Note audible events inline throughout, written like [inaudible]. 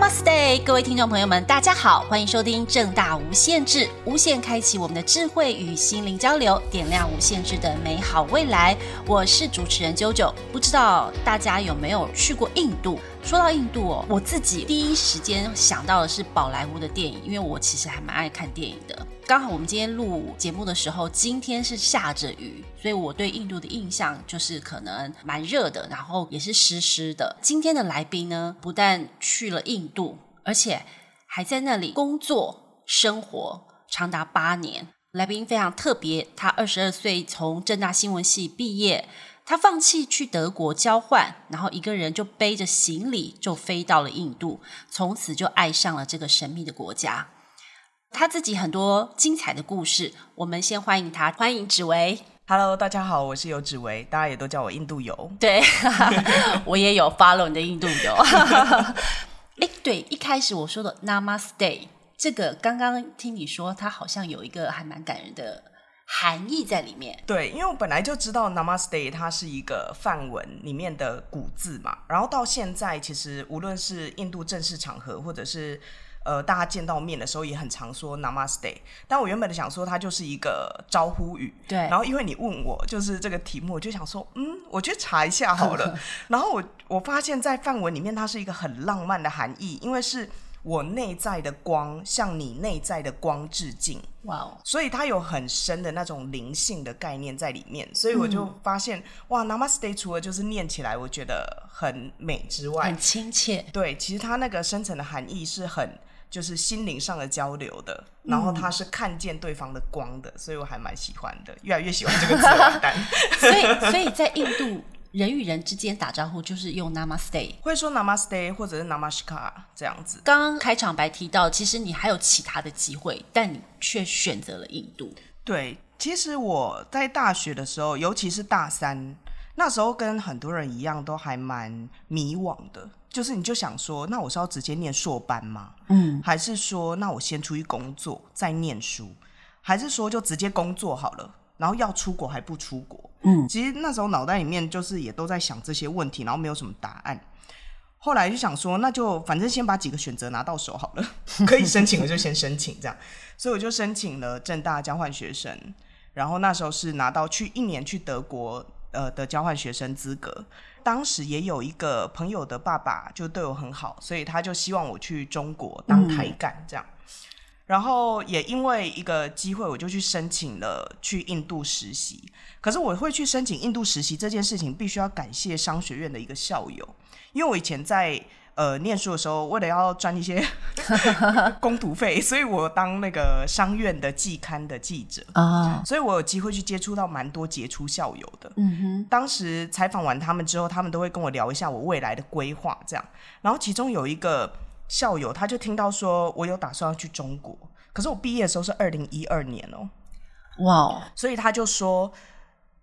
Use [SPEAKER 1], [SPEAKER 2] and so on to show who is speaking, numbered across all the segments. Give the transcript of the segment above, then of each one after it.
[SPEAKER 1] Namaste，各位听众朋友们，大家好，欢迎收听正大无限制，无限开启我们的智慧与心灵交流，点亮无限制的美好未来。我是主持人 JoJo，不知道大家有没有去过印度？说到印度哦，我自己第一时间想到的是宝莱坞的电影，因为我其实还蛮爱看电影的。刚好我们今天录节目的时候，今天是下着雨，所以我对印度的印象就是可能蛮热的，然后也是湿湿的。今天的来宾呢，不但去了印度，而且还在那里工作生活长达八年。来宾非常特别，他二十二岁从正大新闻系毕业。他放弃去德国交换，然后一个人就背着行李就飞到了印度，从此就爱上了这个神秘的国家。他自己很多精彩的故事，我们先欢迎他，欢迎芷薇。
[SPEAKER 2] Hello，大家好，我是有芷薇，大家也都叫我印度游。
[SPEAKER 1] 对，[laughs] 我也有 follow 你的印度游。[laughs] 哎，对，一开始我说的 Namaste，这个刚刚听你说，它好像有一个还蛮感人的。含义在里面。
[SPEAKER 2] 对，因为我本来就知道 Namaste 它是一个梵文里面的古字嘛，然后到现在其实无论是印度正式场合，或者是呃大家见到面的时候，也很常说 Namaste。但我原本的想说它就是一个招呼语，
[SPEAKER 1] 对。
[SPEAKER 2] 然后因为你问我就是这个题目，我就想说，嗯，我去查一下好了。[laughs] 然后我我发现，在梵文里面，它是一个很浪漫的含义，因为是。我内在的光向你内在的光致敬，哇哦！所以它有很深的那种灵性的概念在里面，所以我就发现，嗯、哇，Namaste 除了就是念起来我觉得很美之外，
[SPEAKER 1] 很亲切。
[SPEAKER 2] 对，其实它那个深层的含义是很就是心灵上的交流的，然后它是看见对方的光的，所以我还蛮喜欢的，越来越喜欢这个字 [laughs] 完蛋。
[SPEAKER 1] 所以，所以在印度。人与人之间打招呼就是用 Namaste，
[SPEAKER 2] 会说 Namaste 或者是 Namaskar 这样子。
[SPEAKER 1] 刚刚开场白提到，其实你还有其他的机会，但你却选择了印度。
[SPEAKER 2] 对，其实我在大学的时候，尤其是大三，那时候跟很多人一样，都还蛮迷惘的。就是你就想说，那我是要直接念硕班吗？嗯，还是说，那我先出去工作再念书，还是说就直接工作好了？然后要出国还不出国？嗯，其实那时候脑袋里面就是也都在想这些问题，然后没有什么答案。后来就想说，那就反正先把几个选择拿到手好了，[laughs] 可以申请我就先申请这样。所以我就申请了正大交换学生，然后那时候是拿到去一年去德国呃的交换学生资格。当时也有一个朋友的爸爸就对我很好，所以他就希望我去中国当台干这样。嗯然后也因为一个机会，我就去申请了去印度实习。可是我会去申请印度实习这件事情，必须要感谢商学院的一个校友，因为我以前在呃念书的时候，为了要赚一些 [laughs] 工读费，所以我当那个商院的季刊的记者啊，所以我有机会去接触到蛮多杰出校友的。嗯哼，当时采访完他们之后，他们都会跟我聊一下我未来的规划，这样。然后其中有一个。校友他就听到说我有打算要去中国，可是我毕业的时候是二零一二年哦，哇所以他就说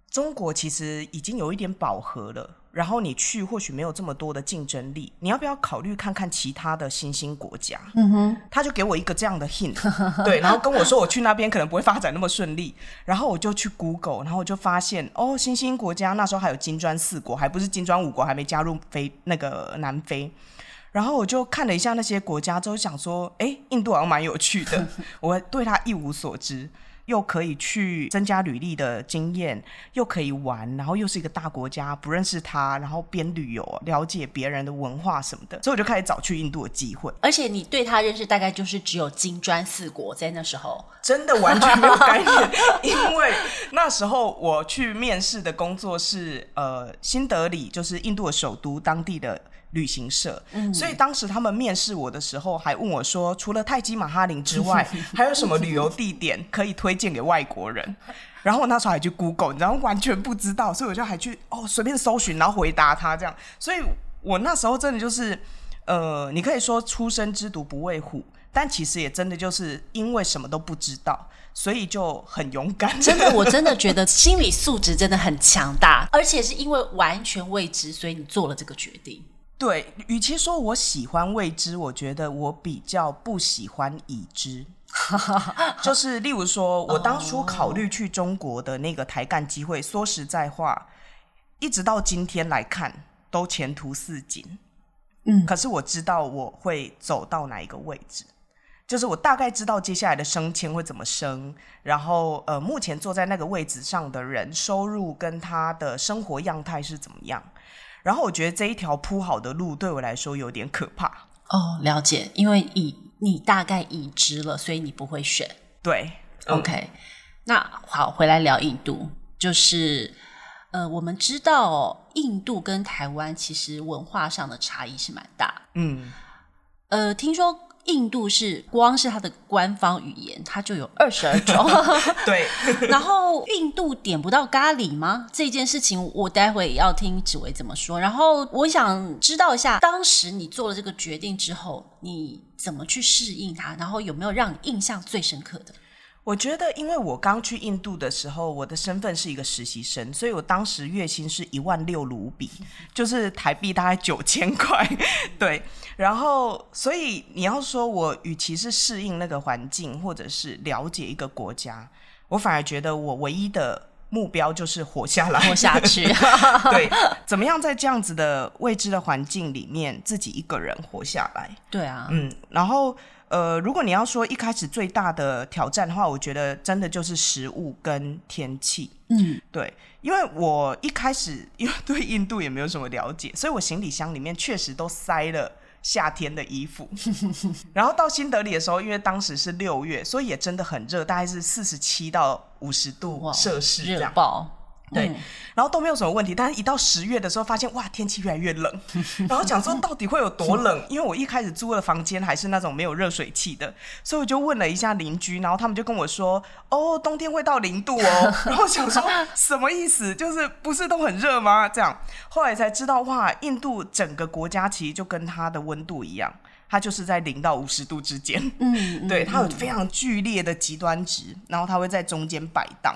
[SPEAKER 2] 中国其实已经有一点饱和了，然后你去或许没有这么多的竞争力，你要不要考虑看看其他的新兴国家？嗯哼，他就给我一个这样的 hint，[laughs] 对，然后跟我说我去那边可能不会发展那么顺利，然后我就去 Google，然后我就发现哦，新兴国家那时候还有金砖四国，还不是金砖五国，还没加入非那个南非。然后我就看了一下那些国家，之后想说，哎，印度好像蛮有趣的，[laughs] 我对它一无所知，又可以去增加履历的经验，又可以玩，然后又是一个大国家，不认识它，然后边旅游了解别人的文化什么的，所以我就开始找去印度的机会。
[SPEAKER 1] 而且你对它认识大概就是只有金砖四国，在那时候
[SPEAKER 2] 真的完全没有概念，[laughs] 因为那时候我去面试的工作是呃新德里，就是印度的首都，当地的。旅行社，嗯、所以当时他们面试我的时候，还问我说，除了泰姬玛哈林之外，[laughs] 还有什么旅游地点可以推荐给外国人？[laughs] 然后我那时候还去 Google，你知道完全不知道，所以我就还去哦随便搜寻，然后回答他这样。所以我那时候真的就是，呃，你可以说初生之犊不畏虎，但其实也真的就是因为什么都不知道，所以就很勇敢。[laughs]
[SPEAKER 1] 真的，我真的觉得心理素质真的很强大，而且是因为完全未知，所以你做了这个决定。
[SPEAKER 2] 对，与其说我喜欢未知，我觉得我比较不喜欢已知。[laughs] 就是例如说，我当初考虑去中国的那个台干机会，说实在话，一直到今天来看，都前途似锦。嗯，可是我知道我会走到哪一个位置，就是我大概知道接下来的升迁会怎么升，然后呃，目前坐在那个位置上的人收入跟他的生活样态是怎么样，然后我觉得这一条铺好的路对我来说有点可怕。
[SPEAKER 1] 哦，了解，因为已你大概已知了，所以你不会选。
[SPEAKER 2] 对
[SPEAKER 1] ，OK，那好，回来聊印度，就是。呃，我们知道哦，印度跟台湾其实文化上的差异是蛮大。嗯，呃，听说印度是光是它的官方语言，它就有二十二种。[laughs]
[SPEAKER 2] 对。[laughs]
[SPEAKER 1] 然后印度点不到咖喱吗？这件事情我待会要听紫薇怎么说。然后我想知道一下，当时你做了这个决定之后，你怎么去适应它？然后有没有让你印象最深刻的？
[SPEAKER 2] 我觉得，因为我刚去印度的时候，我的身份是一个实习生，所以我当时月薪是一万六卢比，就是台币大概九千块。[laughs] 对，然后，所以你要说我与其是适应那个环境，或者是了解一个国家，我反而觉得我唯一的目标就是活下来，
[SPEAKER 1] 活下去。
[SPEAKER 2] 对，怎么样在这样子的未知的环境里面，自己一个人活下来？
[SPEAKER 1] 对啊，
[SPEAKER 2] 嗯，然后。呃，如果你要说一开始最大的挑战的话，我觉得真的就是食物跟天气。嗯，对，因为我一开始 [laughs] 因为对印度也没有什么了解，所以我行李箱里面确实都塞了夏天的衣服。[laughs] 然后到新德里的时候，因为当时是六月，所以也真的很热，大概是四十七到五十度摄氏这样。
[SPEAKER 1] 热爆。
[SPEAKER 2] 对，然后都没有什么问题，但是一到十月的时候，发现哇，天气越来越冷，[laughs] 然后讲说到底会有多冷？因为我一开始租的房间还是那种没有热水器的，所以我就问了一下邻居，然后他们就跟我说，哦，冬天会到零度哦，[laughs] 然后想说什么意思？就是不是都很热吗？这样，后来才知道哇，印度整个国家其实就跟它的温度一样，它就是在零到五十度之间，[laughs] 嗯，对，它有非常剧烈的极端值，然后它会在中间摆荡。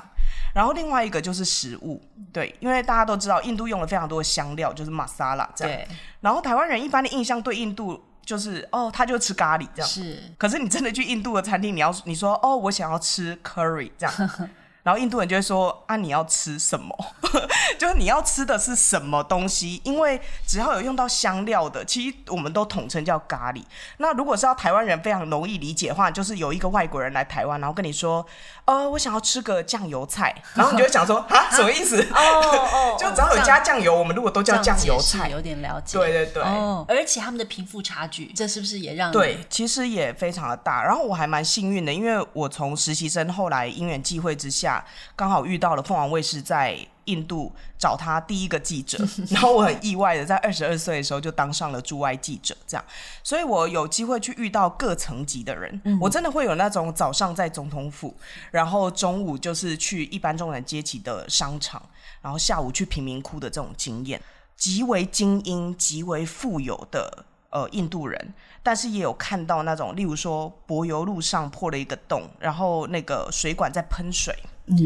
[SPEAKER 2] 然后另外一个就是食物，对，因为大家都知道印度用了非常多的香料，就是玛莎拉这样。对。然后台湾人一般的印象对印度就是哦，他就吃咖喱这样。是。可是你真的去印度的餐厅，你要你说哦，我想要吃 curry 这样。[laughs] 然后印度人就会说啊，你要吃什么？[laughs] 就是你要吃的是什么东西？因为只要有用到香料的，其实我们都统称叫咖喱。那如果是要台湾人非常容易理解的话，就是有一个外国人来台湾，然后跟你说，呃，我想要吃个酱油菜，然后你就会想说 [laughs] 啊，什么意思？哦哦，[laughs] 就只要有加酱油，我们如果都叫酱油菜，
[SPEAKER 1] 有点了解。
[SPEAKER 2] 对对对。
[SPEAKER 1] 哦，而且他们的贫富差距，这是不是也让？
[SPEAKER 2] 对，其实也非常的大。然后我还蛮幸运的，因为我从实习生后来因缘际会之下。刚好遇到了凤凰卫视在印度找他第一个记者，[laughs] 然后我很意外的在二十二岁的时候就当上了驻外记者，这样，所以我有机会去遇到各层级的人，我真的会有那种早上在总统府，然后中午就是去一般中产阶级的商场，然后下午去贫民窟的这种经验，极为精英、极为富有的呃印度人。但是也有看到那种，例如说柏油路上破了一个洞，然后那个水管在喷水，嗯，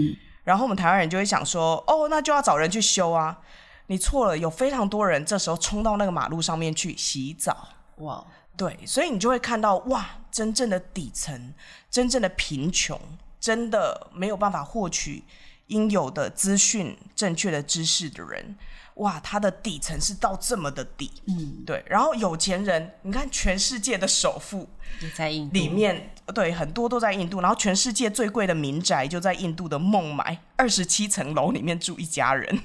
[SPEAKER 2] 然后我们台湾人就会想说，哦，那就要找人去修啊。你错了，有非常多人这时候冲到那个马路上面去洗澡，哇，对，所以你就会看到，哇，真正的底层，真正的贫穷，真的没有办法获取应有的资讯、正确的知识的人。哇，它的底层是到这么的底，嗯，对。然后有钱人，你看全世界的首富
[SPEAKER 1] 也在印度
[SPEAKER 2] 里面，对，很多都在印度。然后全世界最贵的民宅就在印度的孟买，二十七层楼里面住一家人。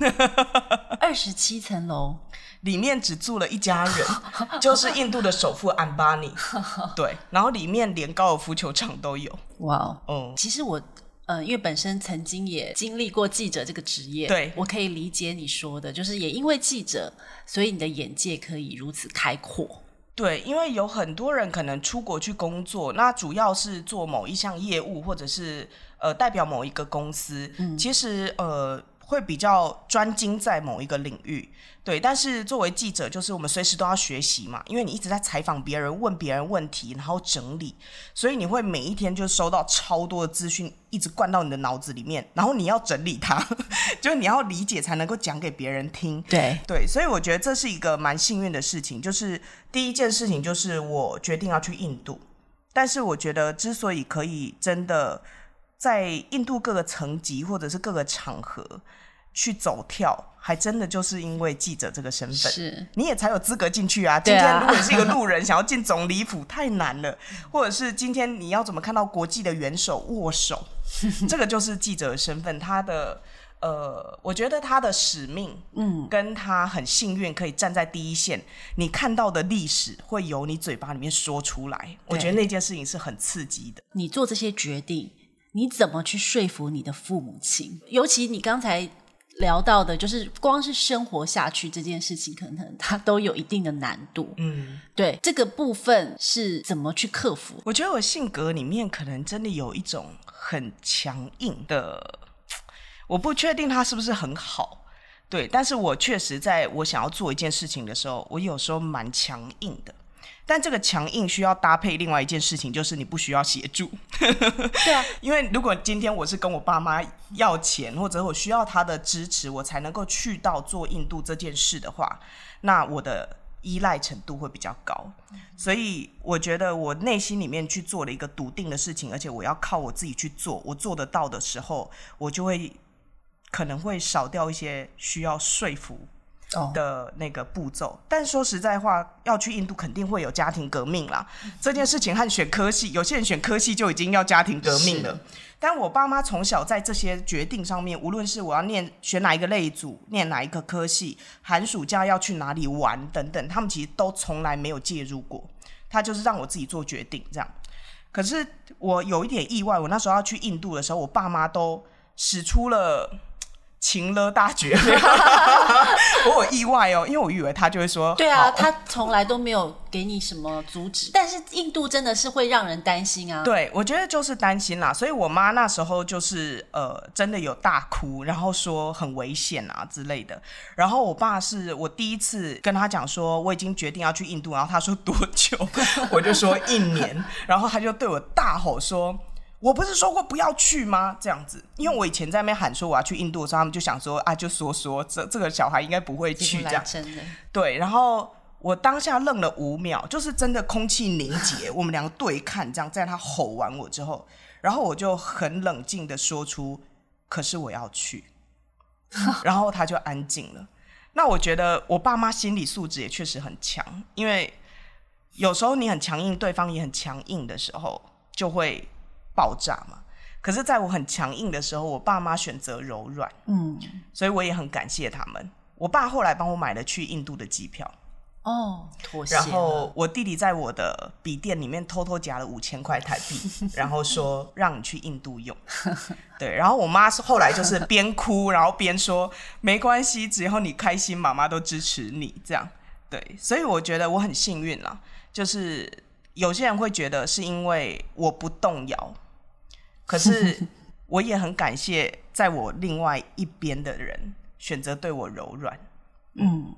[SPEAKER 1] 二十七层楼 [laughs]
[SPEAKER 2] 里面只住了一家人，就是印度的首富安巴尼。对，然后里面连高尔夫球场都有。哇哦，
[SPEAKER 1] 嗯，其实我。嗯，因为本身曾经也经历过记者这个职业，
[SPEAKER 2] 对，
[SPEAKER 1] 我可以理解你说的，就是也因为记者，所以你的眼界可以如此开阔。
[SPEAKER 2] 对，因为有很多人可能出国去工作，那主要是做某一项业务，或者是呃代表某一个公司，嗯，其实呃。会比较专精在某一个领域，对。但是作为记者，就是我们随时都要学习嘛，因为你一直在采访别人，问别人问题，然后整理，所以你会每一天就收到超多的资讯，一直灌到你的脑子里面，[laughs] 然后你要整理它，[laughs] 就是你要理解才能够讲给别人听。
[SPEAKER 1] 对
[SPEAKER 2] 对，所以我觉得这是一个蛮幸运的事情。就是第一件事情就是我决定要去印度，但是我觉得之所以可以真的在印度各个层级或者是各个场合。去走跳，还真的就是因为记者这个身份，
[SPEAKER 1] 是
[SPEAKER 2] 你也才有资格进去啊。今天如果你是一个路人，想要进总理府，太难了。或者是今天你要怎么看到国际的元首握手，[laughs] 这个就是记者的身份，他的。呃，我觉得他的使命，嗯，跟他很幸运可以站在第一线，你看到的历史会由你嘴巴里面说出来。我觉得那件事情是很刺激的。
[SPEAKER 1] 你做这些决定，你怎么去说服你的父母亲？尤其你刚才聊到的，就是光是生活下去这件事情，可能他都有一定的难度。嗯，对，这个部分是怎么去克服？
[SPEAKER 2] 我觉得我性格里面可能真的有一种很强硬的。我不确定他是不是很好，对，但是我确实在我想要做一件事情的时候，我有时候蛮强硬的。但这个强硬需要搭配另外一件事情，就是你不需要协助。
[SPEAKER 1] 对啊，[laughs]
[SPEAKER 2] 因为如果今天我是跟我爸妈要钱，或者我需要他的支持，我才能够去到做印度这件事的话，那我的依赖程度会比较高。所以我觉得我内心里面去做了一个笃定的事情，而且我要靠我自己去做，我做得到的时候，我就会。可能会少掉一些需要说服的那个步骤，oh. 但说实在话，要去印度肯定会有家庭革命啦。这件事情和选科系，有些人选科系就已经要家庭革命了。但我爸妈从小在这些决定上面，无论是我要念选哪一个类组，念哪一个科系，寒暑假要去哪里玩等等，他们其实都从来没有介入过。他就是让我自己做决定这样。可是我有一点意外，我那时候要去印度的时候，我爸妈都使出了。情了大绝，[laughs] 我有意外哦，因为我以为他就会说，
[SPEAKER 1] 对啊，他从来都没有给你什么阻止，但是印度真的是会让人担心啊。
[SPEAKER 2] 对，我觉得就是担心啦，所以我妈那时候就是呃，真的有大哭，然后说很危险啊之类的。然后我爸是我第一次跟他讲说我已经决定要去印度，然后他说多久，[laughs] 我就说一年，然后他就对我大吼说。我不是说过不要去吗？这样子，因为我以前在那边喊说我要去印度的时候，他们就想说啊，就说说这这个小孩应该不会去这样。真的。对，然后我当下愣了五秒，就是真的空气凝结，我们两个对看，这样在他吼完我之后，然后我就很冷静的说出，可是我要去，[laughs] 然后他就安静了。那我觉得我爸妈心理素质也确实很强，因为有时候你很强硬，对方也很强硬的时候，就会。爆炸嘛？可是在我很强硬的时候，我爸妈选择柔软，嗯，所以我也很感谢他们。我爸后来帮我买了去印度的机票，
[SPEAKER 1] 哦，妥协。
[SPEAKER 2] 然后我弟弟在我的笔电里面偷偷夹了五千块台币，[laughs] 然后说让你去印度用。[laughs] 对，然后我妈是后来就是边哭然后边说没关系，只要你开心，妈妈都支持你。这样对，所以我觉得我很幸运啦，就是有些人会觉得是因为我不动摇。可是，[laughs] 我也很感谢在我另外一边的人选择对我柔软。
[SPEAKER 1] 嗯，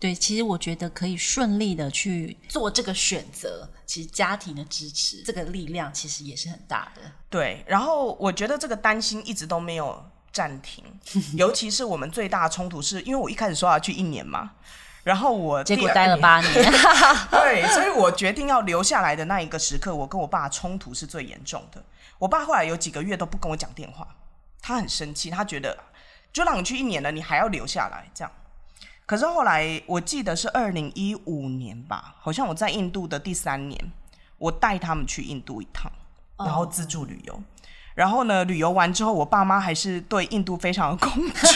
[SPEAKER 1] 对，其实我觉得可以顺利的去做这个选择，其实家庭的支持，这个力量其实也是很大的。
[SPEAKER 2] 对，然后我觉得这个担心一直都没有暂停，[laughs] 尤其是我们最大的冲突是因为我一开始说要去一年嘛，然后我
[SPEAKER 1] 结果待了八年，[laughs]
[SPEAKER 2] 对，所以我决定要留下来的那一个时刻，我跟我爸冲突是最严重的。我爸后来有几个月都不跟我讲电话，他很生气，他觉得就让你去一年了，你还要留下来这样。可是后来我记得是二零一五年吧，好像我在印度的第三年，我带他们去印度一趟，然后自助旅游。Oh. 然后呢，旅游完之后，我爸妈还是对印度非常的恐惧，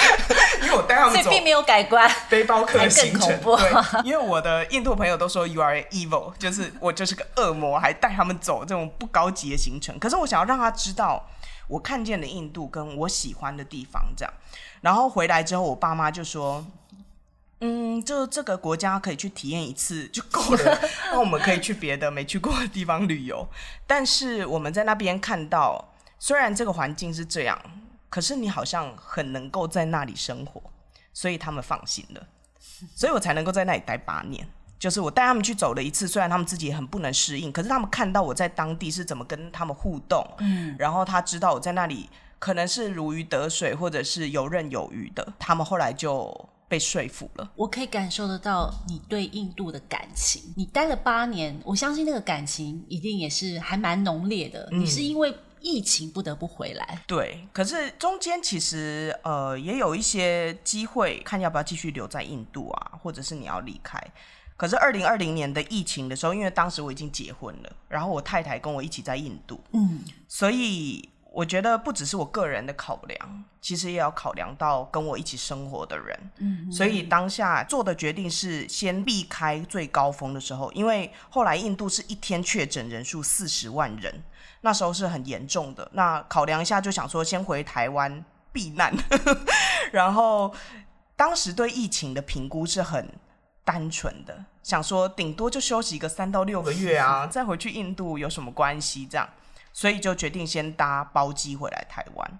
[SPEAKER 2] [laughs] 我带他们走，
[SPEAKER 1] 并没有改观，
[SPEAKER 2] 背包客的行程，
[SPEAKER 1] 更恐怖。
[SPEAKER 2] 对，因为我的印度朋友都说 you are evil，就是我就是个恶魔，还带他们走这种不高级的行程。可是我想要让他知道，我看见的印度跟我喜欢的地方这样。然后回来之后，我爸妈就说。嗯，就这个国家可以去体验一次就够了，[laughs] 那我们可以去别的没去过的地方旅游。但是我们在那边看到，虽然这个环境是这样，可是你好像很能够在那里生活，所以他们放心了，所以我才能够在那里待八年。就是我带他们去走了一次，虽然他们自己很不能适应，可是他们看到我在当地是怎么跟他们互动，嗯，然后他知道我在那里可能是如鱼得水，或者是游刃有余的，他们后来就。被说服了，
[SPEAKER 1] 我可以感受得到你对印度的感情。你待了八年，我相信那个感情一定也是还蛮浓烈的。嗯。你是因为疫情不得不回来。
[SPEAKER 2] 对，可是中间其实呃也有一些机会，看要不要继续留在印度啊，或者是你要离开。可是二零二零年的疫情的时候，因为当时我已经结婚了，然后我太太跟我一起在印度，嗯，所以我觉得不只是我个人的考量，其实也要考量到跟我一起生活的人，嗯，所以当下做的决定是先避开最高峰的时候，因为后来印度是一天确诊人数四十万人，那时候是很严重的。那考量一下，就想说先回台湾避难，[laughs] 然后当时对疫情的评估是很。单纯的想说，顶多就休息一个三到六个月啊，[laughs] 再回去印度有什么关系？这样，所以就决定先搭包机回来台湾。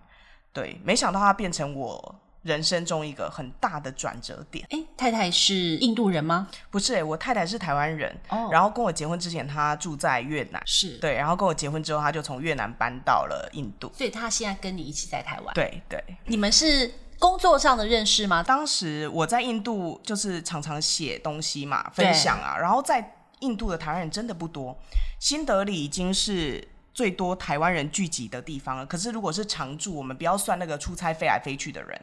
[SPEAKER 2] 对，没想到它变成我人生中一个很大的转折点。
[SPEAKER 1] 哎，太太是印度人吗？
[SPEAKER 2] 不是，哎，我太太是台湾人。哦，然后跟我结婚之前，她住在越南。
[SPEAKER 1] 是
[SPEAKER 2] 对，然后跟我结婚之后，她就从越南搬到了印度。
[SPEAKER 1] 所以她现在跟你一起在台湾。
[SPEAKER 2] 对对，
[SPEAKER 1] 你们是。工作上的认识吗？
[SPEAKER 2] 当时我在印度就是常常写东西嘛，分享啊。然后在印度的台湾人真的不多，新德里已经是最多台湾人聚集的地方了。可是如果是常住，我们不要算那个出差飞来飞去的人。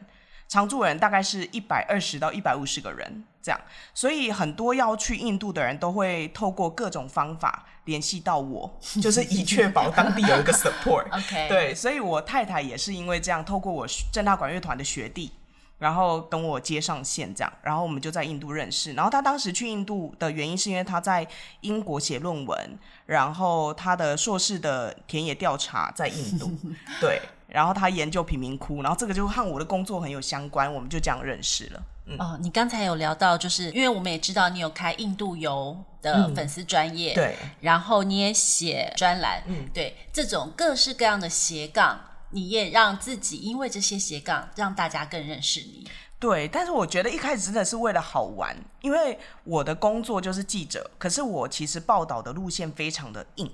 [SPEAKER 2] 常住人大概是一百二十到一百五十个人这样，所以很多要去印度的人都会透过各种方法联系到我，就是以确保 [laughs] 当地有一个 support。[laughs]
[SPEAKER 1] OK，
[SPEAKER 2] 对，所以我太太也是因为这样，透过我正大管乐团的学弟，然后跟我接上线这样，然后我们就在印度认识。然后他当时去印度的原因是因为他在英国写论文，然后他的硕士的田野调查在印度，[laughs] 对。然后他研究贫民窟，然后这个就和我的工作很有相关，我们就这样认识了。嗯、
[SPEAKER 1] 哦，你刚才有聊到，就是因为我们也知道你有开印度游的粉丝专业，
[SPEAKER 2] 嗯，对，
[SPEAKER 1] 然后你也写专栏，嗯，对，这种各式各样的斜杠，你也让自己因为这些斜杠让大家更认识你。
[SPEAKER 2] 对，但是我觉得一开始真的是为了好玩，因为我的工作就是记者，可是我其实报道的路线非常的硬，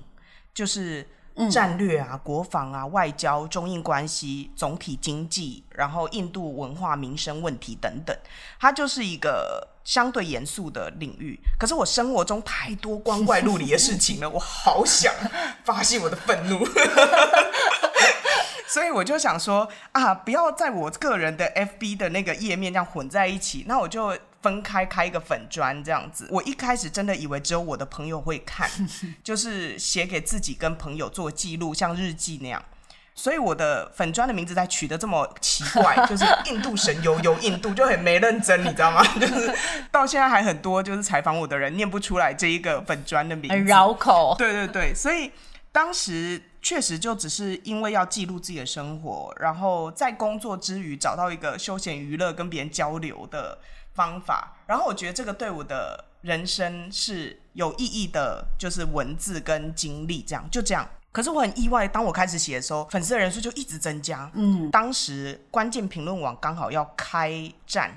[SPEAKER 2] 就是。战略啊，国防啊，外交、中印关系、总体经济，然后印度文化、民生问题等等，它就是一个相对严肃的领域。可是我生活中太多光怪陆离的事情了，我好想发泄我的愤怒，[laughs] 所以我就想说啊，不要在我个人的 FB 的那个页面这样混在一起，那我就。分开开一个粉砖这样子，我一开始真的以为只有我的朋友会看，[laughs] 就是写给自己跟朋友做记录，像日记那样。所以我的粉砖的名字才取得这么奇怪，[laughs] 就是印度神游游印度，就很没认真，你知道吗？[laughs] 就是到现在还很多就是采访我的人念不出来这一个粉砖的名字，
[SPEAKER 1] 很绕口。
[SPEAKER 2] 对对对，所以当时确实就只是因为要记录自己的生活，然后在工作之余找到一个休闲娱乐跟别人交流的方法，然后我觉得这个对我的人生是有意义的，就是文字跟经历这样，就这样。可是我很意外，当我开始写的时候，粉丝的人数就一直增加。嗯，当时关键评论网刚好要开战，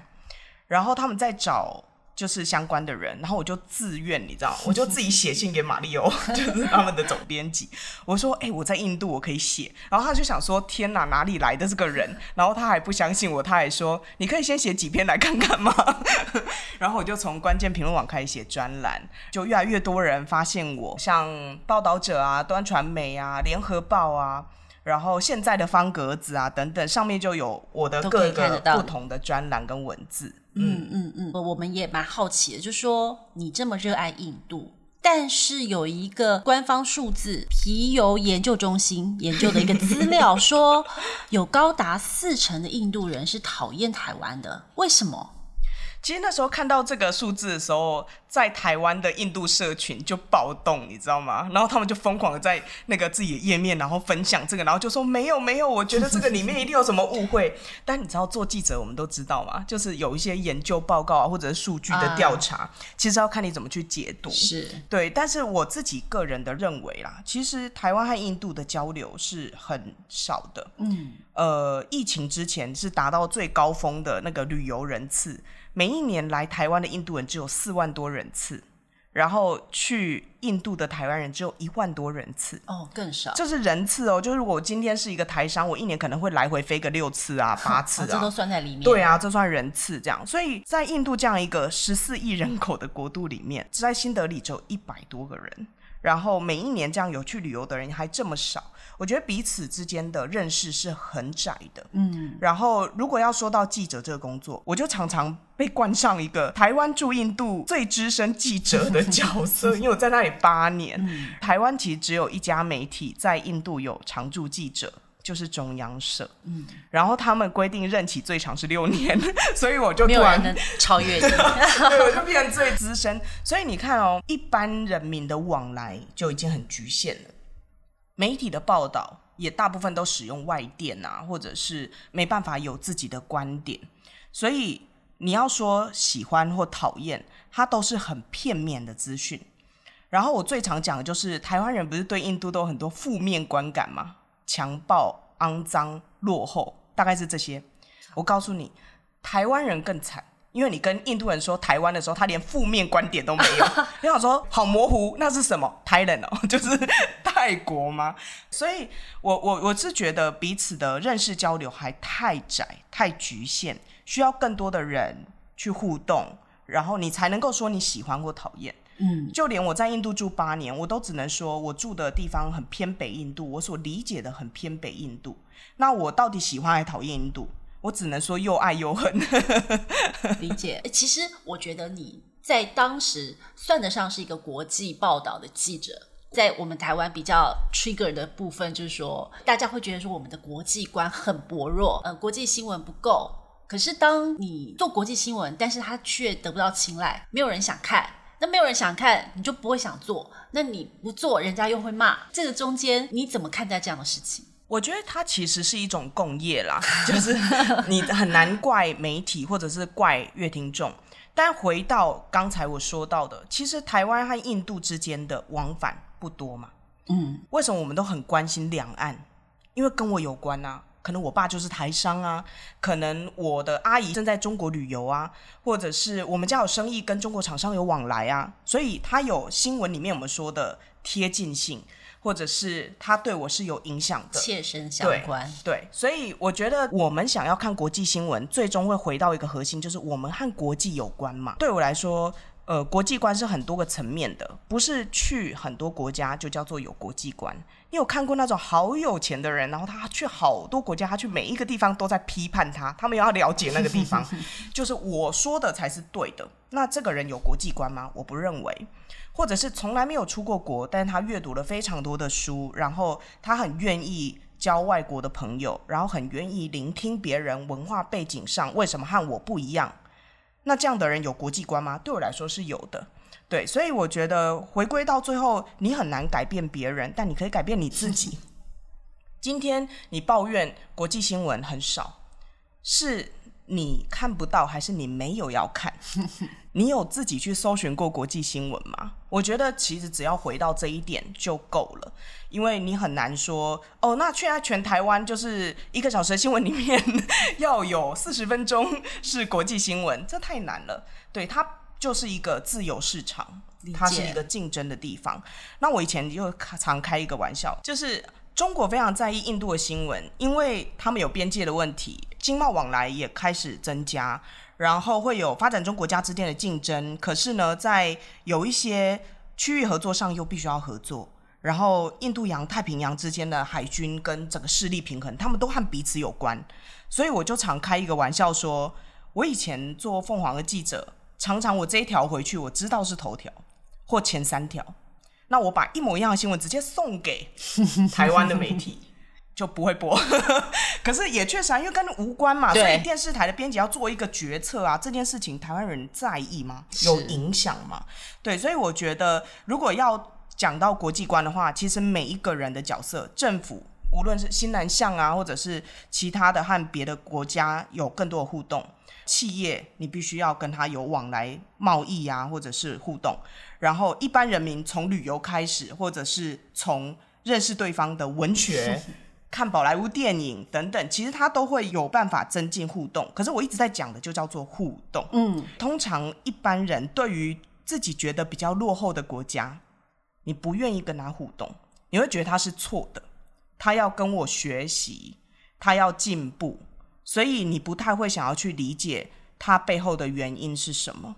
[SPEAKER 2] 然后他们在找。就是相关的人，然后我就自愿，你知道，我就自己写信给马里欧，[laughs] 就是他们的总编辑。我说：“哎、欸，我在印度，我可以写。”然后他就想说：“天哪，哪里来的这个人？”然后他还不相信我，他还说：“你可以先写几篇来看看吗？” [laughs] 然后我就从关键评论网开始写专栏，就越来越多人发现我，像报道者啊、端传媒啊、联合报啊，然后现在的方格子啊等等，上面就有我的各个不同的专栏跟文字。
[SPEAKER 1] 嗯嗯嗯，我们也蛮好奇的，就说你这么热爱印度，但是有一个官方数字，皮尤研究中心研究的一个资料说，有高达四成的印度人是讨厌台湾的，为什么？
[SPEAKER 2] 其实那时候看到这个数字的时候，在台湾的印度社群就暴动，你知道吗？然后他们就疯狂的在那个自己的页面，然后分享这个，然后就说没有没有，我觉得这个里面一定有什么误会。[laughs] 但你知道做记者，我们都知道嘛，就是有一些研究报告啊，或者是数据的调查，啊，其实要看你怎么去解读。
[SPEAKER 1] 是
[SPEAKER 2] 对，但是我自己个人的认为啦，其实台湾和印度的交流是很少的。嗯，呃，疫情之前是达到最高峰的那个旅游人次。每一年来台湾的印度人只有四万多人次，然后去印度的台湾人只有一万多人次。
[SPEAKER 1] 哦，更少。
[SPEAKER 2] 这是人次哦，就是我今天是一个台商，我一年可能会来回飞个六次啊、[laughs] 八次啊，
[SPEAKER 1] 哦、这都算在里面。
[SPEAKER 2] 对啊，这算人次这样。所以在印度这样一个十四亿人口的国度里面，在新德里只有一百多个人。然后每一年这样有去旅游的人还这么少，我觉得彼此之间的认识是很窄的。嗯，然后如果要说到记者这个工作，我就常常被冠上一个台湾驻印度最资深记者的角色，因为我在那里八年。嗯，台湾其实只有一家媒体在印度有常驻记者。就是中央社，嗯，然后他们规定任期最长是六年，[laughs] 所以我就突然
[SPEAKER 1] 超越你，[laughs]
[SPEAKER 2] 对，我就变成最资深。所以你看哦，一般人民的往来就已经很局限了，媒体的报道也大部分都使用外电啊，或者是没办法有自己的观点，所以你要说喜欢或讨厌，它都是很片面的资讯。然后我最常讲的就是，台湾人不是对印度都有很多负面观感吗？强暴、肮脏、落后，大概是这些。我告诉你，台湾人更惨，因为你跟印度人说台湾的时候，他连负面观点都没有。[laughs] 你想说好模糊，那是什么？Thailand 哦，[laughs] 就是泰国吗？所以我我我是觉得彼此的认识交流还太窄、太局限，需要更多的人去互动，然后你才能够说你喜欢或讨厌。嗯，就连我在印度住八年，我都只能说我住的地方很偏北印度，我所理解的很偏北印度。那我到底喜欢还讨厌印度？我只能说又爱又恨。[laughs]
[SPEAKER 1] 理解。其实我觉得你在当时算得上是一个国际报道的记者，在我们台湾比较 trigger 的部分，就是说大家会觉得说我们的国际观很薄弱，呃，国际新闻不够。可是当你做国际新闻，但是他却得不到青睐，没有人想看。那没有人想看，你就不会想做。那你不做，人家又会骂。这个中间你怎么看待这样的事情？
[SPEAKER 2] 我觉得它其实是一种共业啦，就是你很难怪媒体或者是怪乐听众。但回到刚才我说到的，其实台湾和印度之间的往返不多嘛。嗯，为什么我们都很关心两岸？因为跟我有关啊。可能我爸就是台商啊，可能我的阿姨正在中国旅游啊，或者是我们家有生意跟中国厂商有往来啊，所以他有新闻里面我们说的贴近性，或者是他对我是有影响的，
[SPEAKER 1] 切身相关。
[SPEAKER 2] 对，对，所以我觉得我们想要看国际新闻，最终会回到一个核心，就是我们和国际有关嘛。对我来说。呃，国际观是很多个层面的，不是去很多国家就叫做有国际观。你有看过那种好有钱的人，然后他去好多国家，他去每一个地方都在批判他，他们要了解那个地方，[laughs] 就是我说的才是对的。那这个人有国际观吗？我不认为。或者是从来没有出过国，但是他阅读了非常多的书，然后他很愿意交外国的朋友，然后很愿意聆听别人文化背景上为什么和我不一样。那这样的人有国际观吗？对我来说是有的，对，所以我觉得回归到最后，你很难改变别人，但你可以改变你自己。[laughs] 今天你抱怨国际新闻很少，是你看不到，还是你没有要看？[laughs] 你有自己去搜寻过国际新闻吗？我觉得其实只要回到这一点就够了，因为你很难说哦，那现在全台湾就是一个小时的新闻里面 [laughs] 要有四十分钟是国际新闻，这太难了。对，它就是一个自由市场，它是一个竞争的地方。那我以前就常开一个玩笑，就是中国非常在意印度的新闻，因为他们有边界的问题，经贸往来也开始增加。然后会有发展中国家之间的竞争，可是呢，在有一些区域合作上又必须要合作。然后印度洋、太平洋之间的海军跟整个势力平衡，他们都和彼此有关。所以我就常开一个玩笑说，我以前做凤凰的记者，常常我这一条回去，我知道是头条或前三条，那我把一模一样的新闻直接送给 [laughs] 台湾的媒体。就不会播，[laughs] 可是也确实啊，因为跟无关嘛，所以电视台的编辑要做一个决策啊，这件事情台湾人在意吗？有影响吗？对，所以我觉得如果要讲到国际观的话，其实每一个人的角色，政府无论是新南向啊，或者是其他的和别的国家有更多的互动，企业你必须要跟他有往来贸易啊，或者是互动，然后一般人民从旅游开始，或者是从认识对方的文学。看宝莱坞电影等等，其实他都会有办法增进互动。可是我一直在讲的就叫做互动。嗯，通常一般人对于自己觉得比较落后的国家，你不愿意跟他互动，你会觉得他是错的，他要跟我学习，他要进步，所以你不太会想要去理解它背后的原因是什么。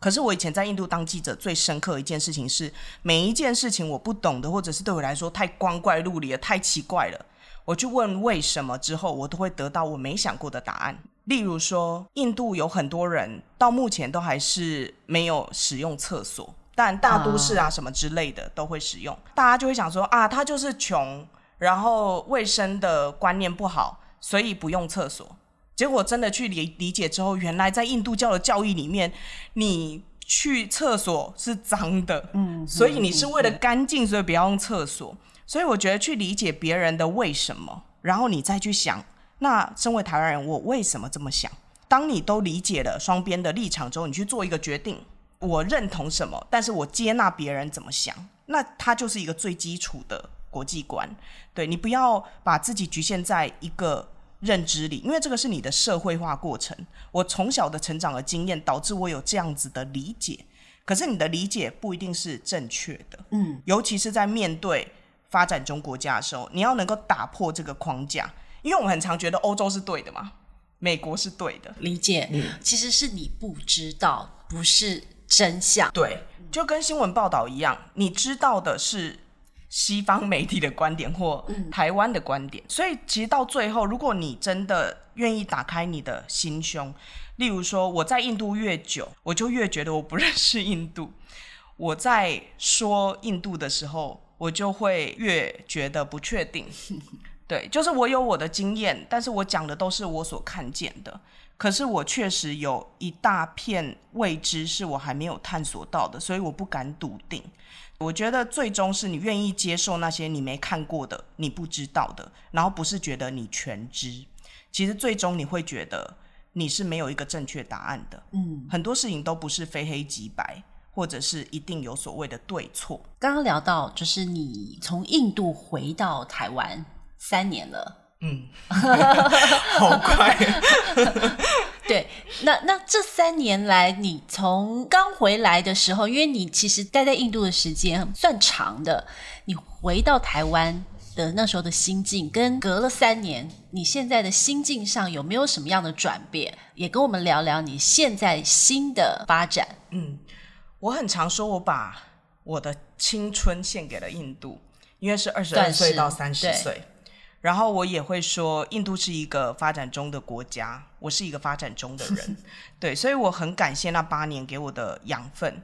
[SPEAKER 2] 可是我以前在印度当记者，最深刻的一件事情是，每一件事情我不懂的，或者是对我来说太光怪陆离了、太奇怪了，我去问为什么之后，我都会得到我没想过的答案。例如说，印度有很多人到目前都还是没有使用厕所，但大都市啊什么之类的都会使用。大家就会想说啊，他就是穷，然后卫生的观念不好，所以不用厕所。结果真的去理理解之后，原来在印度教的教义里面，你去厕所是脏的，嗯，所以你是为了干净，所以不要用厕所。所以我觉得去理解别人的为什么，然后你再去想，那身为台湾人，我为什么这么想？当你都理解了双边的立场之后，你去做一个决定，我认同什么，但是我接纳别人怎么想，那它就是一个最基础的国际观。对，你不要把自己局限在一个。认知里，因为这个是你的社会化过程。我从小的成长的经验导致我有这样子的理解，可是你的理解不一定是正确的。嗯，尤其是在面对发展中国家的时候，你要能够打破这个框架。因为我们很常觉得欧洲是对的嘛，美国是对的。
[SPEAKER 1] 理解，嗯，其实是你不知道，不是真相。
[SPEAKER 2] 对，就跟新闻报道一样，你知道的是。西方媒体的观点或台湾的观点，嗯，所以其实到最后，如果你真的愿意打开你的心胸，例如说我在印度越久，我就越觉得我不认识印度；[laughs] 我在说印度的时候，我就会越觉得不确定。[laughs] 对，就是我有我的经验，但是我讲的都是我所看见的，可是我确实有一大片未知是我还没有探索到的，所以我不敢笃定。我觉得最终是你愿意接受那些你没看过的、你不知道的，然后不是觉得你全知。其实最终你会觉得你是没有一个正确答案的。嗯，很多事情都不是非黑即白，或者是一定有所谓的对错。
[SPEAKER 1] 刚刚聊到，就是你从印度回到台湾三年了。
[SPEAKER 2] 嗯，[laughs] 好快。
[SPEAKER 1] 对，那那这三年来，你从刚回来的时候，因为你其实待在印度的时间算长的，你回到台湾的那时候的心境，跟隔了三年，你现在的心境上有没有什么样的转变？也跟我们聊聊你现在新的发展。
[SPEAKER 2] 嗯，我很常说，我把我的青春献给了印度，因为是二十二岁到三十岁。然后我也会说，印度是一个发展中的国家，我是一个发展中的人，[laughs] 对，所以我很感谢那八年给我的养分。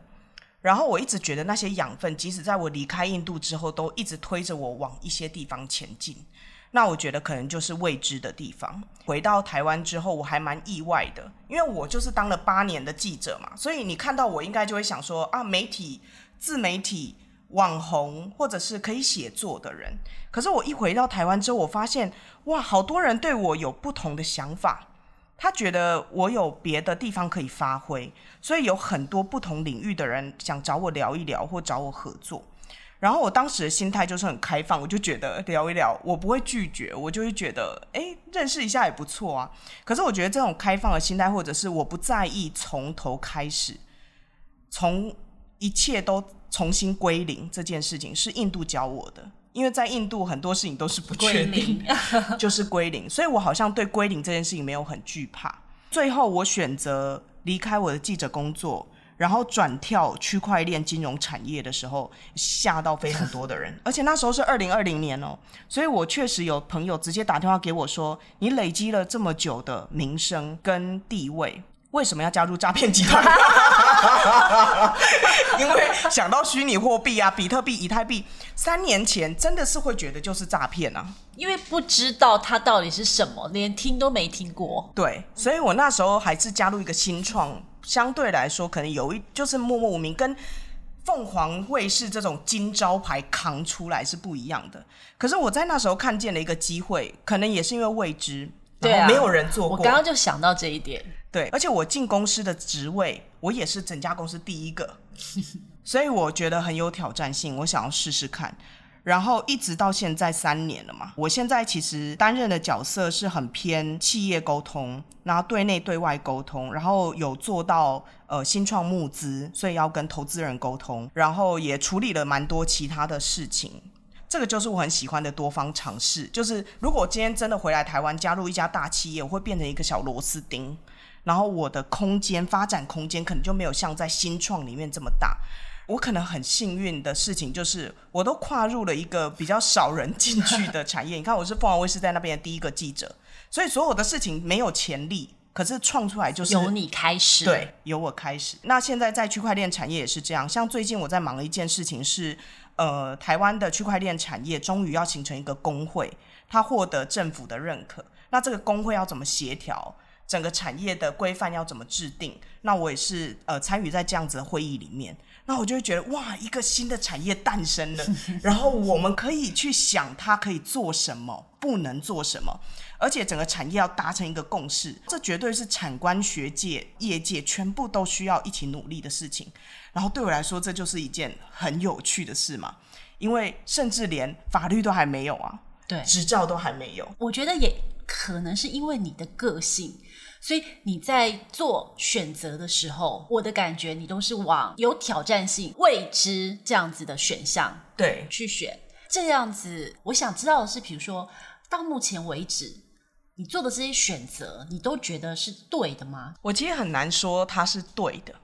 [SPEAKER 2] 然后我一直觉得那些养分，即使在我离开印度之后，都一直推着我往一些地方前进。那我觉得可能就是未知的地方。回到台湾之后，我还蛮意外的，因为我就是当了八年的记者嘛，所以你看到我应该就会想说啊，媒体、自媒体。网红或者是可以写作的人，可是我一回到台湾之后，我发现哇，好多人对我有不同的想法，他觉得我有别的地方可以发挥，所以有很多不同领域的人想找我聊一聊或找我合作。然后我当时的心态就是很开放，我就觉得聊一聊，我不会拒绝，我就会觉得诶，认识一下也不错啊。可是我觉得这种开放的心态，或者是我不在意从头开始，从一切都。重新归零这件事情是印度教我的，因为在印度很多事情都是不确定，[laughs] [laughs] 就是归零，所以我好像对归零这件事情没有很惧怕。最后我选择离开我的记者工作，然后转跳区块链金融产业的时候，吓到非常多的人，[laughs] 而且那时候是二零二零年哦，所以我确实有朋友直接打电话给我说：“你累积了这么久的名声跟地位。”为什么要加入诈骗集团？[laughs] 因为想到虚拟货币啊，比特币、以太币，三年前真的是会觉得就是诈骗啊，
[SPEAKER 1] 因为不知道它到底是什么，连听都没听过。
[SPEAKER 2] 对，所以我那时候还是加入一个新创，相对来说可能有一就是默默无名，跟凤凰卫视这种金招牌扛出来是不一样的。可是我在那时候看见了一个机会，可能也是因为未知，对啊，没有人做过。
[SPEAKER 1] 我刚刚就想到这一点。
[SPEAKER 2] 对，而且我进公司的职位，我也是整家公司第一个，[laughs] 所以我觉得很有挑战性，我想要试试看。然后一直到现在三年了嘛，我现在其实担任的角色是很偏企业沟通，然后对内对外沟通，然后有做到呃新创募资，所以要跟投资人沟通，然后也处理了蛮多其他的事情。这个就是我很喜欢的多方尝试。就是如果我今天真的回来台湾加入一家大企业，我会变成一个小螺丝钉，然后我的空间发展空间可能就没有像在新创里面这么大。我可能很幸运的事情就是，我都跨入了一个比较少人进去的产业。你看，我是凤凰卫视在那边的第一个记者，所以所有的事情没有潜力，可是创出来就是
[SPEAKER 1] 由你开始，
[SPEAKER 2] 对，由我开始。那现在在区块链产业也是这样，像最近我在忙的一件事情是，呃，台湾的区块链产业终于要形成一个工会，它获得政府的认可。那这个工会要怎么协调？整个产业的规范要怎么制定？那我也是呃参与在这样子的会议里面。那我就会觉得哇，一个新的产业诞生了，[laughs] 然后我们可以去想它可以做什么，不能做什么，而且整个产业要达成一个共识，这绝对是产官学界、业界全部都需要一起努力的事情。然后对我来说，这就是一件很有趣的事嘛，因为甚至连法律都还没有啊，
[SPEAKER 1] 对，
[SPEAKER 2] 执照都还没有。
[SPEAKER 1] 我觉得也可能是因为你的个性。所以你在做选择的时候，我的感觉你都是往有挑战性、未知这样子的选项
[SPEAKER 2] 对
[SPEAKER 1] 去选。这样子，我想知道的是，比如说到目前为止，你做的这些选择，你都觉得是对的吗？
[SPEAKER 2] 我其实很难说它是对的，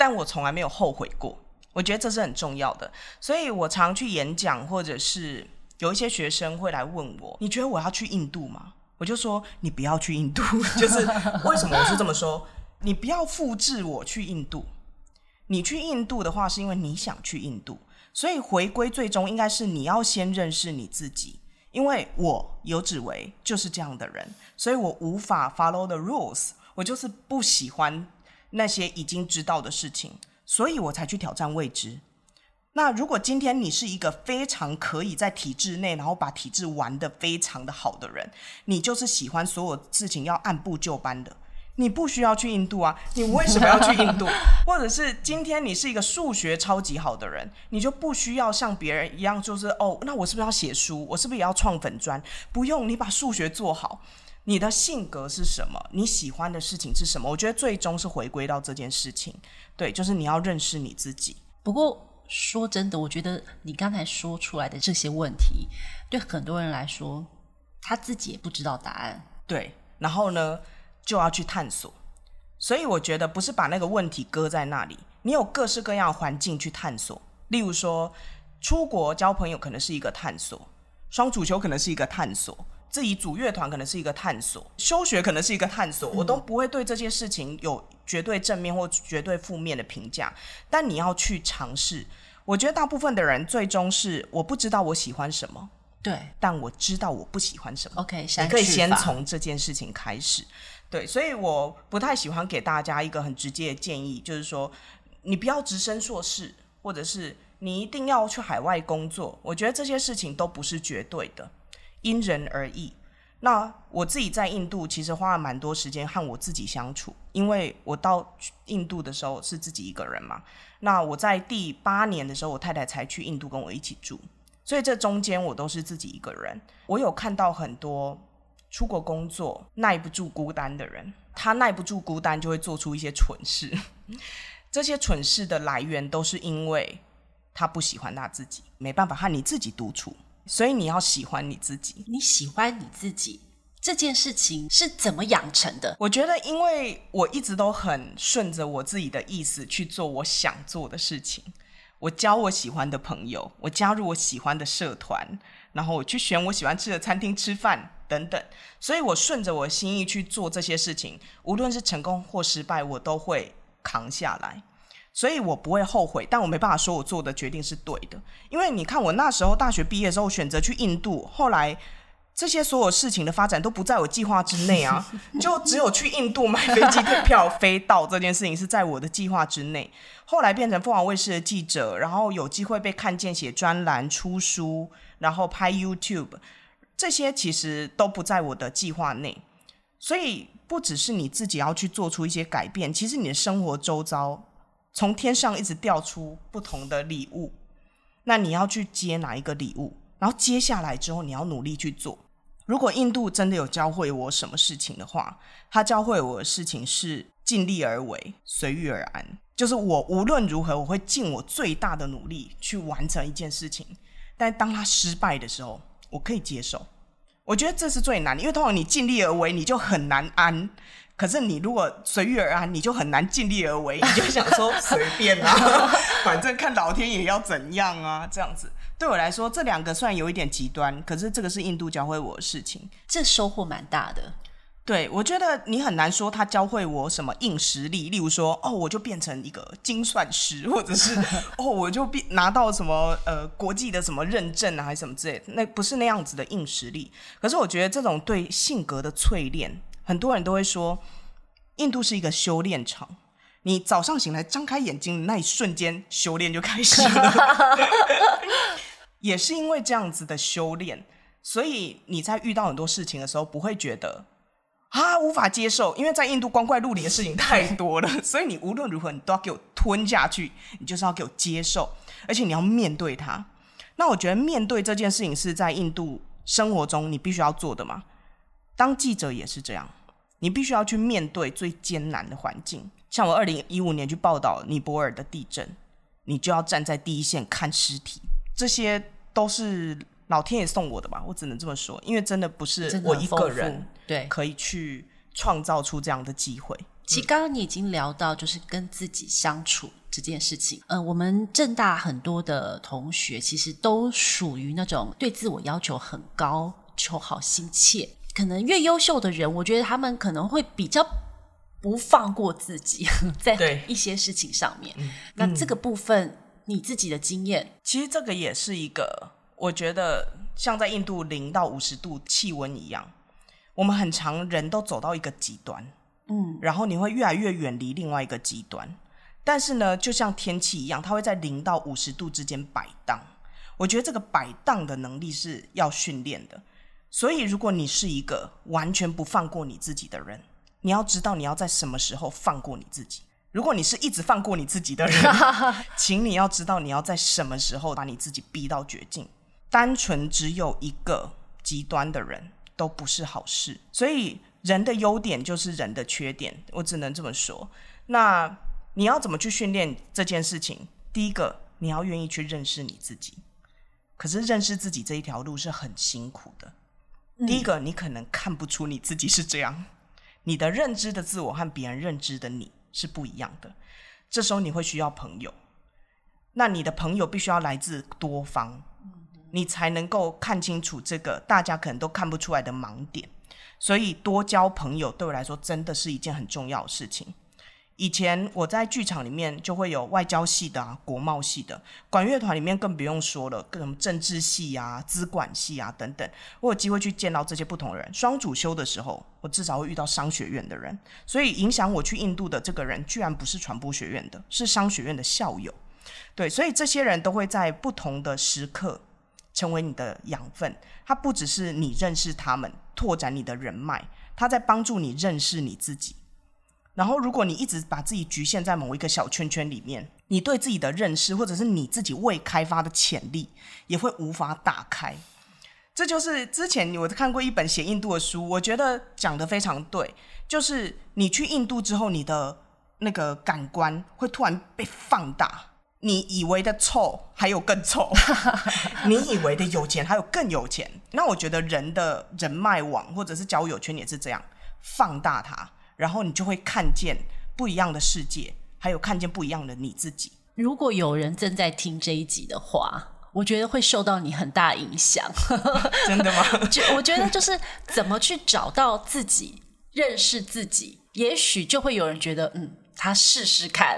[SPEAKER 2] 但我从来没有后悔过。我觉得这是很重要的，所以我常去演讲，或者是有一些学生会来问我：“你觉得我要去印度吗？”我就说，你不要去印度，[laughs] 就是为什么我是这么说？你不要复制我去印度。你去印度的话，是因为你想去印度，所以回归最终应该是你要先认识你自己。因为我游芷薇就是这样的人，所以我无法 follow the rules。我就是不喜欢那些已经知道的事情，所以我才去挑战未知。那如果今天你是一个非常可以在体制内，然后把体制玩得非常的好的人，你就是喜欢所有事情要按部就班的，你不需要去印度啊，你为什么要去印度？[laughs] 或者是今天你是一个数学超级好的人，你就不需要像别人一样，就是哦，那我是不是要写书？我是不是也要创粉砖？不用，你把数学做好。你的性格是什么？你喜欢的事情是什么？我觉得最终是回归到这件事情，对，就是你要认识你自己。
[SPEAKER 1] 不过。说真的，我觉得你刚才说出来的这些问题，对很多人来说，他自己也不知道答案。
[SPEAKER 2] 对，然后呢，就要去探索。所以我觉得不是把那个问题搁在那里，你有各式各样的环境去探索。例如说，出国交朋友可能是一个探索，双主球可能是一个探索，自己组乐团可能是一个探索，休学可能是一个探索。我都不会对这些事情有绝对正面或绝对负面的评价，但你要去尝试。我觉得大部分的人最终是我不知道我喜欢什么，
[SPEAKER 1] 对，
[SPEAKER 2] 但我知道我不喜欢什么。
[SPEAKER 1] OK，
[SPEAKER 2] 你可以先从这件事情开始。对，所以我不太喜欢给大家一个很直接的建议，就是说你不要直升硕士，或者是你一定要去海外工作。我觉得这些事情都不是绝对的，因人而异。那我自己在印度其实花了蛮多时间和我自己相处，因为我到印度的时候是自己一个人嘛。那我在第八年的时候，我太太才去印度跟我一起住，所以这中间我都是自己一个人。我有看到很多出国工作耐不住孤单的人，他耐不住孤单就会做出一些蠢事。[laughs] 这些蠢事的来源都是因为他不喜欢他自己，没办法和你自己独处。所以你要喜欢你自己，
[SPEAKER 1] 你喜欢你自己这件事情是怎么养成的？
[SPEAKER 2] 我觉得，因为我一直都很顺着我自己的意思去做我想做的事情。我交我喜欢的朋友，我加入我喜欢的社团，然后我去选我喜欢吃的餐厅吃饭等等。所以我顺着我的心意去做这些事情，无论是成功或失败，我都会扛下来。所以我不会后悔，但我没办法说我做的决定是对的，因为你看我那时候大学毕业的时候选择去印度，后来这些所有事情的发展都不在我计划之内啊，[laughs] 就只有去印度买飞机票飞到这件事情是在我的计划之内。后来变成凤凰卫视的记者，然后有机会被看见写专栏、出书，然后拍 YouTube，这些其实都不在我的计划内。所以不只是你自己要去做出一些改变，其实你的生活周遭。从天上一直掉出不同的礼物，那你要去接哪一个礼物？然后接下来之后，你要努力去做。如果印度真的有教会我什么事情的话，他教会我的事情是尽力而为，随遇而安。就是我无论如何，我会尽我最大的努力去完成一件事情。但当他失败的时候，我可以接受。我觉得这是最难的，因为通常你尽力而为，你就很难安。可是你如果随遇而安，你就很难尽力而为，你就想说随便啊，[laughs] 反正看老天爷要怎样啊，这样子。对我来说，这两个虽然有一点极端，可是这个是印度教会我的事情，
[SPEAKER 1] 这收获蛮大的。
[SPEAKER 2] 对，我觉得你很难说他教会我什么硬实力，例如说，哦，我就变成一个精算师，或者是 [laughs] 哦，我就变拿到什么呃国际的什么认证啊，还是什么之类的，那不是那样子的硬实力。可是我觉得这种对性格的淬炼。很多人都会说，印度是一个修炼场。你早上醒来，张开眼睛的那一瞬间，修炼就开始了。[laughs] 也是因为这样子的修炼，所以你在遇到很多事情的时候，不会觉得啊无法接受。因为在印度光怪陆离的事情太多了，[laughs] 所以你无论如何，你都要给我吞下去，你就是要给我接受，而且你要面对它。那我觉得面对这件事情是在印度生活中你必须要做的嘛。当记者也是这样。你必须要去面对最艰难的环境，像我二零一五年去报道尼泊尔的地震，你就要站在第一线看尸体，这些都是老天爷送我的吧？我只能这么说，因为真的不是我一个人对可以去创造出这样的机会。
[SPEAKER 1] 其实刚刚你已经聊到，就是跟自己相处这件事情。嗯、呃，我们正大很多的同学其实都属于那种对自我要求很高、求好心切。可能越优秀的人，我觉得他们可能会比较不放过自己，[laughs] 在一些事情上面。那这个部分，嗯、你自己的经验，
[SPEAKER 2] 其实这个也是一个，我觉得像在印度零到五十度气温一样，我们很常人都走到一个极端，嗯，然后你会越来越远离另外一个极端。但是呢，就像天气一样，它会在零到五十度之间摆荡。我觉得这个摆荡的能力是要训练的。所以，如果你是一个完全不放过你自己的人，你要知道你要在什么时候放过你自己。如果你是一直放过你自己的人，[laughs] 请你要知道你要在什么时候把你自己逼到绝境。单纯只有一个极端的人都不是好事。所以，人的优点就是人的缺点，我只能这么说。那你要怎么去训练这件事情？第一个，你要愿意去认识你自己。可是，认识自己这一条路是很辛苦的。第一个，你可能看不出你自己是这样，你的认知的自我和别人认知的你是不一样的。这时候你会需要朋友，那你的朋友必须要来自多方，你才能够看清楚这个大家可能都看不出来的盲点。所以多交朋友对我来说真的是一件很重要的事情。以前我在剧场里面就会有外交系的啊，国贸系的，管乐团里面更不用说了，各种政治系啊、资管系啊等等。我有机会去见到这些不同的人。双主修的时候，我至少会遇到商学院的人。所以影响我去印度的这个人，居然不是传播学院的，是商学院的校友。对，所以这些人都会在不同的时刻成为你的养分。他不只是你认识他们，拓展你的人脉，他在帮助你认识你自己。然后，如果你一直把自己局限在某一个小圈圈里面，你对自己的认识，或者是你自己未开发的潜力，也会无法打开。这就是之前我看过一本写印度的书，我觉得讲得非常对。就是你去印度之后，你的那个感官会突然被放大。你以为的臭，还有更臭；[laughs] 你以为的有钱，还有更有钱。那我觉得人的人脉网或者是交友圈也是这样，放大它。然后你就会看见不一样的世界，还有看见不一样的你自己。
[SPEAKER 1] 如果有人正在听这一集的话，我觉得会受到你很大影响。[laughs]
[SPEAKER 2] 真的吗？[laughs]
[SPEAKER 1] 我觉得就是怎么去找到自己，认识自己，也许就会有人觉得，嗯。他试试看，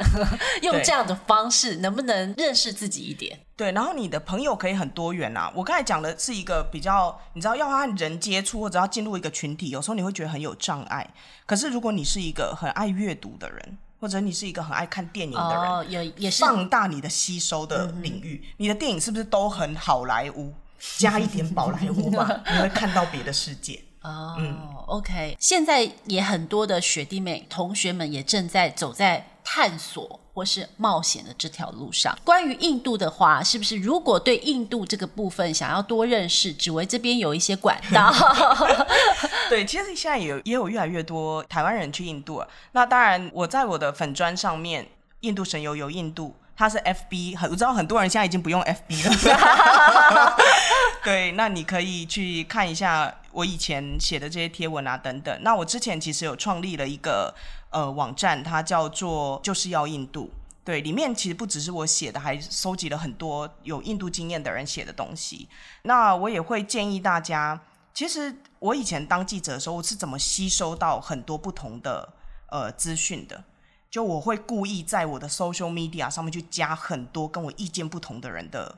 [SPEAKER 1] 用这样的方式能不能认识自己一点？
[SPEAKER 2] 对，然后你的朋友可以很多元啊。我刚才讲的是一个比较，你知道要和人接触或者要进入一个群体，有时候你会觉得很有障碍。可是如果你是一个很爱阅读的人，或者你是一个很爱看电影的人，
[SPEAKER 1] 哦、也也是
[SPEAKER 2] 放大你的吸收的领域。嗯、你的电影是不是都很好莱坞？加一点宝莱坞嘛，[laughs] 你会看到别的世界。
[SPEAKER 1] 哦、嗯，OK，现在也很多的学弟妹、同学们也正在走在探索或是冒险的这条路上。关于印度的话，是不是如果对印度这个部分想要多认识，芷薇这边有一些管道？[laughs]
[SPEAKER 2] 对，其实现在也有也有越来越多台湾人去印度了。那当然，我在我的粉砖上面，印度神游游印度它是 FB，很我知道很多人现在已经不用 FB 了。[laughs] 对，那你可以去看一下我以前写的这些贴文啊等等。那我之前其实有创立了一个呃网站，它叫做就是要印度。对，里面其实不只是我写的，还收集了很多有印度经验的人写的东西。那我也会建议大家，其实我以前当记者的时候，我是怎么吸收到很多不同的呃资讯的。就我会故意在我的 social media 上面去加很多跟我意见不同的人的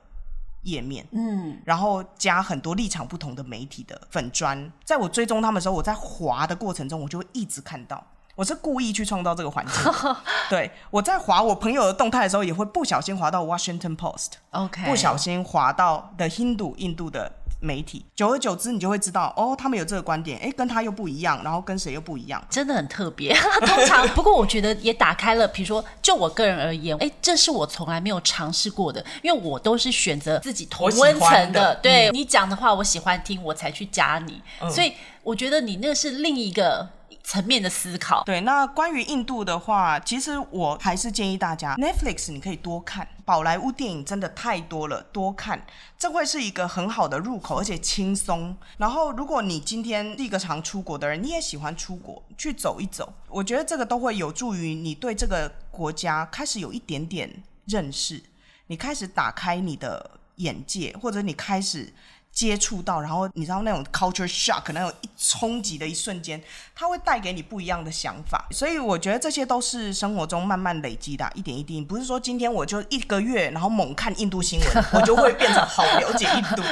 [SPEAKER 2] 页面，嗯，然后加很多立场不同的媒体的粉砖，在我追踪他们的时候，我在滑的过程中，我就会一直看到，我是故意去创造这个环境。[laughs] 对，我在滑我朋友的动态的时候，也会不小心滑到 Washington Post，OK，不小心滑到 The Hindu 印度的。媒体，久而久之，你就会知道哦，他们有这个观点，哎，跟他又不一样，然后跟谁又不一样，
[SPEAKER 1] 真的很特别。[laughs] 通常，[laughs] 不过我觉得也打开了，比如说，就我个人而言，哎，这是我从来没有尝试过的，因为我都是选择自己同温层的。的对、嗯、你讲的话，我喜欢听，我才去加你。嗯、所以我觉得你那是另一个。层面的思考。
[SPEAKER 2] 对，那关于印度的话，其实我还是建议大家，Netflix 你可以多看，宝莱坞电影真的太多了，多看，这会是一个很好的入口，而且轻松。然后，如果你今天是一个常出国的人，你也喜欢出国去走一走，我觉得这个都会有助于你对这个国家开始有一点点认识，你开始打开你的眼界，或者你开始。接触到，然后你知道那种 culture shock，可能有一冲击的一瞬间，它会带给你不一样的想法。所以我觉得这些都是生活中慢慢累积的，一点一滴。不是说今天我就一个月，然后猛看印度新闻，[laughs] 我就会变成好了解印度。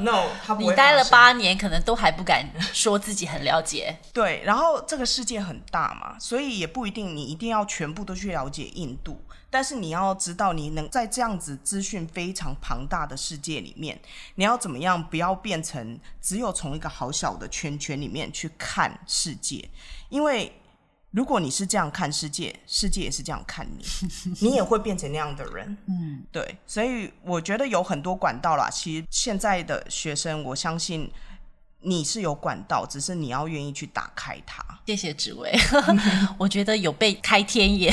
[SPEAKER 2] No，他不会。
[SPEAKER 1] 你待了八年，可能都还不敢说自己很了解。
[SPEAKER 2] 对，然后这个世界很大嘛，所以也不一定你一定要全部都去了解印度。但是你要知道，你能在这样子资讯非常庞大的世界里面，你要怎么样不要变成只有从一个好小的圈圈里面去看世界？因为如果你是这样看世界，世界也是这样看你，[laughs] 你也会变成那样的人。嗯，对。所以我觉得有很多管道啦。其实现在的学生，我相信。你是有管道，只是你要愿意去打开它。
[SPEAKER 1] 谢谢芷薇，[laughs] 我觉得有被开天眼，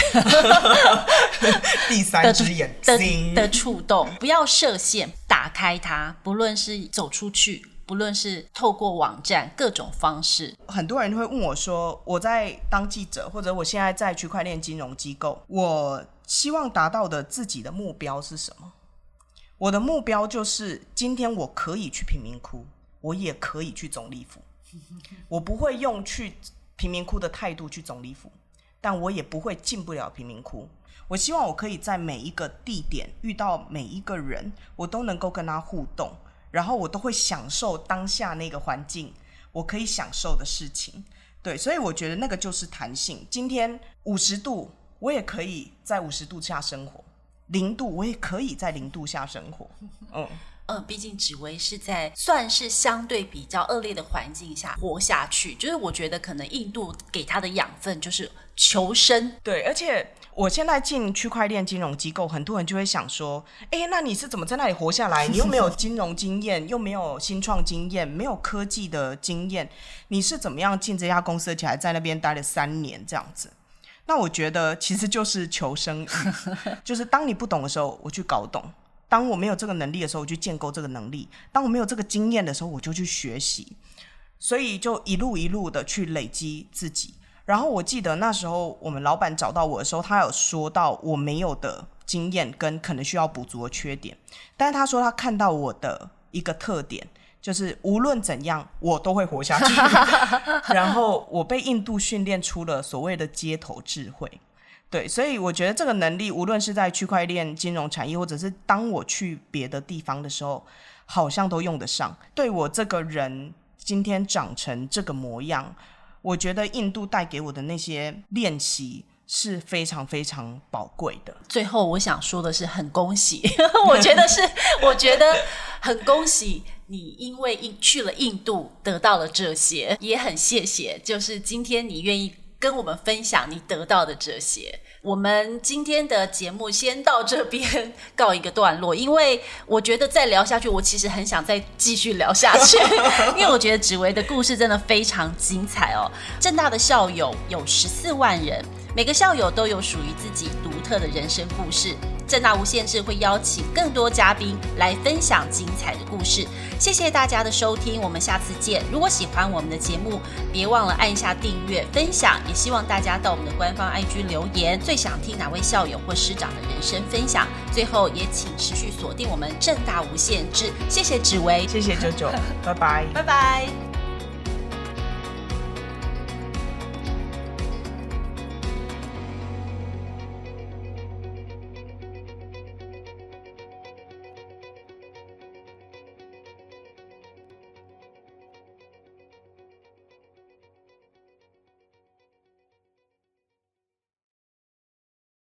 [SPEAKER 1] [laughs]
[SPEAKER 2] 第三只眼睛
[SPEAKER 1] 的触动。不要设限，打开它。不论是走出去，不论是透过网站各种方式。
[SPEAKER 2] 很多人会问我说：“我在当记者，或者我现在在区块链金融机构，我希望达到的自己的目标是什么？”我的目标就是今天我可以去贫民窟。我也可以去总理府，[laughs] 我不会用去贫民窟的态度去总理府，但我也不会进不了贫民窟。我希望我可以在每一个地点遇到每一个人，我都能够跟他互动，然后我都会享受当下那个环境，我可以享受的事情。对，所以我觉得那个就是弹性。今天五十度，我也可以在五十度下生活；零度，我也可以在零度下生活。嗯。
[SPEAKER 1] 嗯，毕竟紫薇是在算是相对比较恶劣的环境下活下去，就是我觉得可能印度给他的养分就是求生。
[SPEAKER 2] 对，而且我现在进区块链金融机构，很多人就会想说，哎，那你是怎么在那里活下来？你又没有 [laughs] 金融经验，又没有新创经验，没有科技的经验，你是怎么样进这家公司，而且还在那边待了三年这样子？那我觉得其实就是求生欲，[laughs] 就是当你不懂的时候，我去搞懂。当我没有这个能力的时候，我去建构这个能力；当我没有这个经验的时候，我就去学习。所以就一路一路的去累积自己。然后我记得那时候我们老板找到我的时候，他有说到我没有的经验跟可能需要补足的缺点，但是他说他看到我的一个特点，就是无论怎样我都会活下去。[laughs] 然后我被印度训练出了所谓的街头智慧。对，所以我觉得这个能力，无论是在区块链金融产业，或者是当我去别的地方的时候，好像都用得上。对我这个人今天长成这个模样，我觉得印度带给我的那些练习是非常非常宝贵的。
[SPEAKER 1] 最后，我想说的是，很恭喜，[laughs] 我觉得是，我觉得很恭喜你，因为印去了印度得到了这些，也很谢谢，就是今天你愿意。跟我们分享你得到的这些，我们今天的节目先到这边告一个段落，因为我觉得再聊下去，我其实很想再继续聊下去，[laughs] 因为我觉得紫薇的故事真的非常精彩哦。正大的校友有十四万人，每个校友都有属于自己独特的人生故事。政大无限制会邀请更多嘉宾来分享精彩的故事。谢谢大家的收听，我们下次见。如果喜欢我们的节目，别忘了按下订阅、分享，也希望大家到我们的官方 IG 留言，最想听哪位校友或师长的人生分享。最后也请持续锁定我们正大无限制。谢谢紫薇，
[SPEAKER 2] 谢谢九九，[laughs] 拜拜，
[SPEAKER 1] 拜拜。